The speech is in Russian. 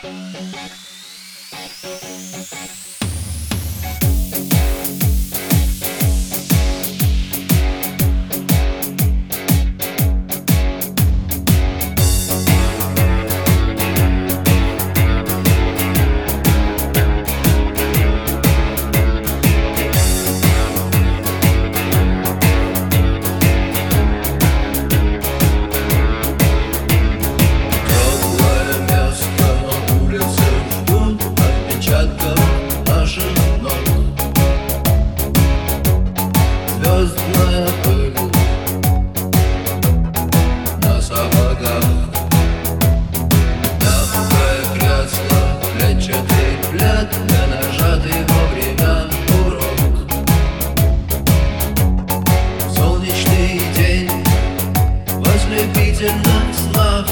Thank you. Звездная пыль на сапогах Мягкое кресло, клетчатый плед Не нажатый вовремя урок Солнечный день в ослепительных снах